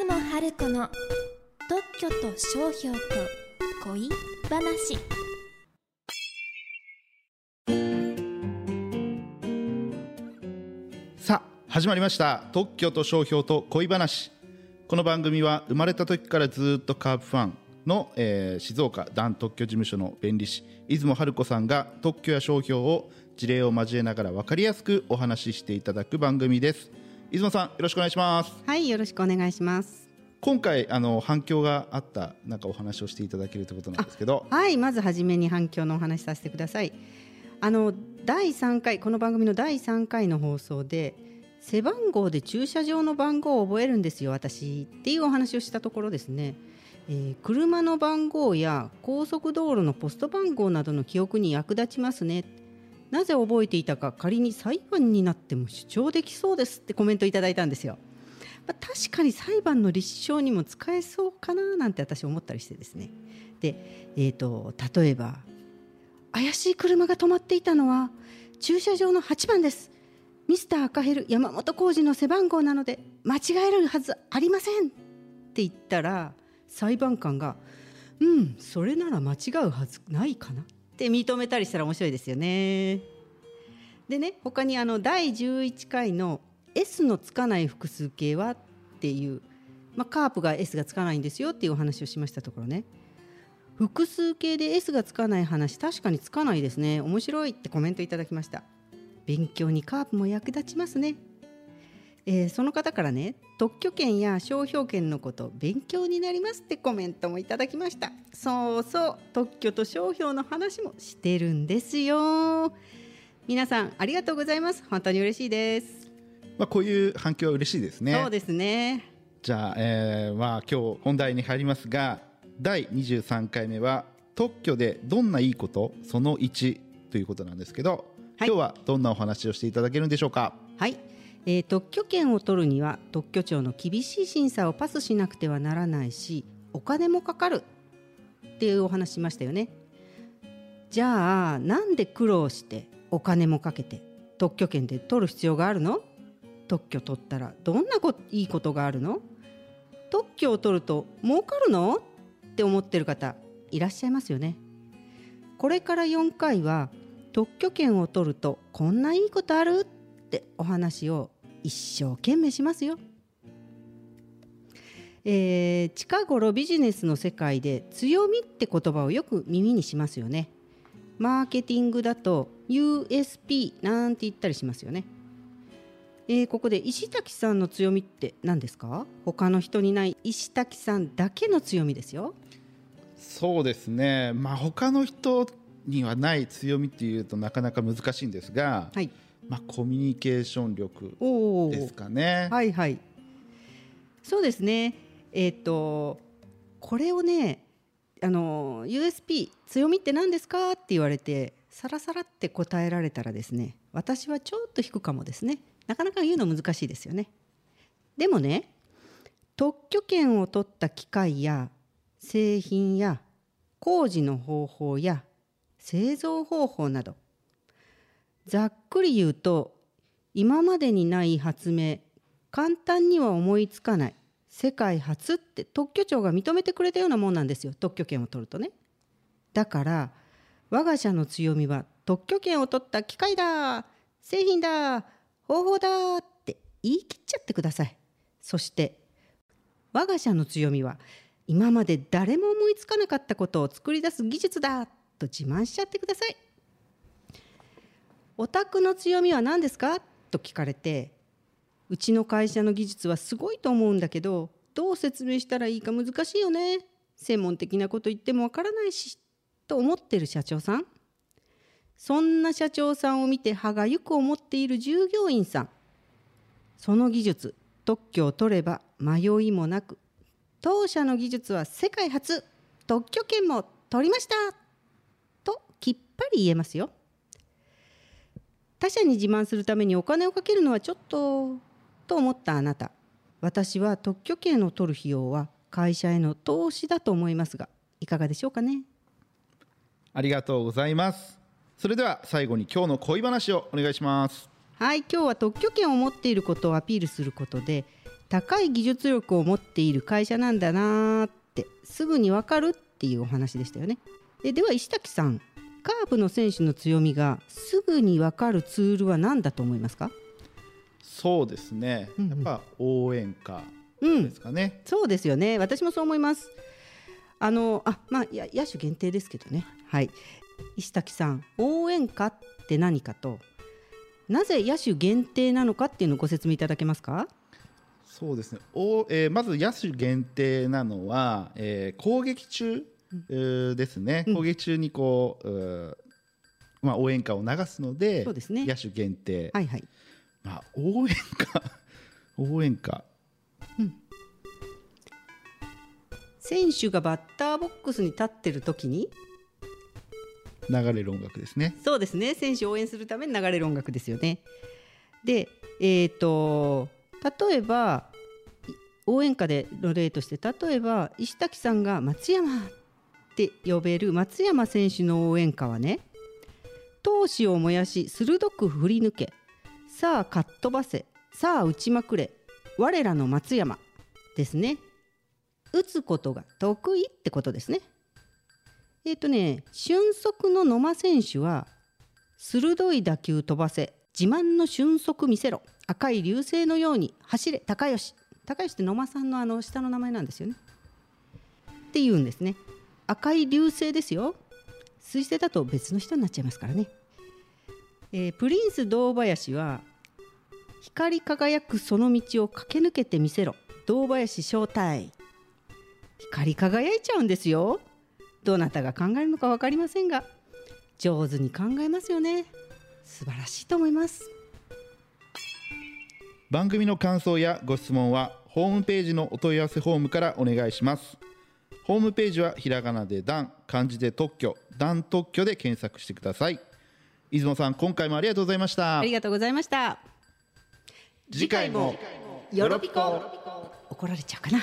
出雲春子の特許と商標と恋話。さあ始まりました。特許と商標と恋話。この番組は生まれた時からずっとカープファンの、えー静岡ダン特許事務所の弁理士出雲春子さんが特許や商標を事例を交えながら分かりやすくお話ししていただく番組です。出雲さんよろしくお願いしますはい、よろしくお願いします。今回あの反響があったなんかお話をしていただけるということなんですけどはい、まずはじめに反響のお話しさせてください。あの第3回この番組の第3回の放送で背番号で駐車場の番号を覚えるんですよ私っていうお話をしたところですね、えー車の番号や高速道路のポスト番号などの記憶に役立ちますねなぜ覚えていたか仮に裁判になっても主張できそうですってコメントいただいたんですよ。まあ確かに裁判の立証にも使えそうかななんて私思ったりしてですね。で、えー、と例えば怪しい車が止まっていたのは駐車場の8番です。ミスター赤ヘル山本浩二の背番号なので間違えるはずありませんって言ったら裁判官が「うんそれなら間違うはずないかな」って認めたりしたら面白いですよね。でね他にあの第11回の S のつかない複数形はっていう、まあ、カープが S がつかないんですよっていうお話をしましたところね。複数形で S がつかない話確かにつかないですね。面白いってコメントいただきました。勉強にカープも役立ちますね、えーその方からね特許権や商標権のこと勉強になりますってコメントもいただきました。そうそう特許と商標の話もしてるんですよ。皆さんありがとうございます。本当に嬉しいです、まあ、こういう反響は嬉しいですね。そうですね。じゃあ、えーまあ、今日本題に入りますが第23回目は特許でどんないいこと？その1ということなんですけど、はい。今日はどんなお話をしていただけるんでしょうか？はい、えー特許権を取るには特許庁の厳しい審査をパスしなくてはならないしお金もかかるっていうお話しましたよね。じゃあなんで苦労してお金もかけて特許権で取る必要があるの？特許取ったらどんなこいいことがあるの？特許を取ると儲かるの？って思ってる方いらっしゃいますよね。これから4回は特許権を取るとこんないいことある？ってお話を一生懸命しますよ。えー近頃ビジネスの世界で強みって言葉をよく耳にしますよね。マーケティングだと USP なんて言ったりしますよね。えーここで石滝さんの強みって何ですか？他の人にない石滝さんだけの強みですよ。そうですね、まあ、他の人にはない強みっていうとなかなか難しいんですが、はい。まあ、コミュニケーション力ですかね。はいはい。そうですね。えっ、とこれをね、あの USP 強みって何ですかって言われてさらさらって答えられたらですね、私はちょっと引くかもですね。なかなか言うの難しいですよね。でもね、特許権を取った機械や製品や工事の方法や製造方法などざっくり言うと今までにない発明簡単には思いつかない世界初って特許庁が認めてくれたようなもんなんですよ特許権を取るとね。だから我が社の強みは特許権を取った機械だ製品だ方法だって言い切っちゃってください。そして我が社の強みは今まで誰も思いつかなかったことを作り出す技術だと自慢しちゃってください。お宅の強みは何ですか？と聞かれてうちの会社の技術はすごいと思うんだけどどう説明したらいいか難しいよね。専門的なこと言ってもわからないしと思ってる社長さん。そんな社長さんを見て歯がゆく思っている従業員さん。その技術特許を取れば迷いもなく当社の技術は世界初特許権も取りました。ときっぱり言えますよ。他社に自慢するためにお金をかけるのはちょっとと思ったあなた私は特許権を取る費用は会社への投資だと思いますがいかがでしょうかねありがとうございます。それでは最後に今日の恋話をお願いします。はい今日は特許権を持っていることをアピールすることで高い技術力を持っている会社なんだなーってすぐにわかるっていうお話でしたよねででは石滝さんカープの選手の強みがすぐにわかるツールは何だと思いますか？そうですね、うんうん。やっぱ応援歌うんですかね、そうですよね。私もそう思います。あのあまあや野手限定ですけどね。はい。石滝さん応援歌って何かとなぜ野手限定なのかっていうのをご説明いただけますか？そうですね。お、えーまず野手限定なのは、えー攻撃中、えーですね、うん。攻撃中にこううーまあ、応援歌を流すのでそうですね。野手限定、はいはい。まあ、応援歌。応援歌。選手がバッターボックスに立ってる時に流れる音楽ですね。そうですね。選手を応援するために流れる音楽ですよね。でえっ、と例えばい応援歌での例として例えば石滝さんが松山って呼べる松山選手の応援歌はね闘志を燃やし鋭く振り抜けさあかっ飛ばせさあ打ちまくれ我らの松山ですね。打つことが得意ってことですね。えっ、とね俊足の野間選手は鋭い打球飛ばせ自慢の俊足見せろ赤い流星のように走れ高吉。高吉って野間さんのあの下の名前なんですよね。って言うんですね。赤い流星ですよ。水星だと別の人になっちゃいますからね、えープリンス堂林は光り輝くその道を駆け抜けてみせろ。堂林正体。光り輝いちゃうんですよ。どなたが考えるのか分かりませんが。上手に考えますよね。素晴らしいと思います。番組の感想やご質問はホームページのお問い合わせフォームからお願いします。ホームページはひらがなで「ダン」漢字で「特許」「ダン特許」で検索してください。出雲さん今回もありがとうございました。ありがとうございました。次回もよろぴこ怒られちゃうかな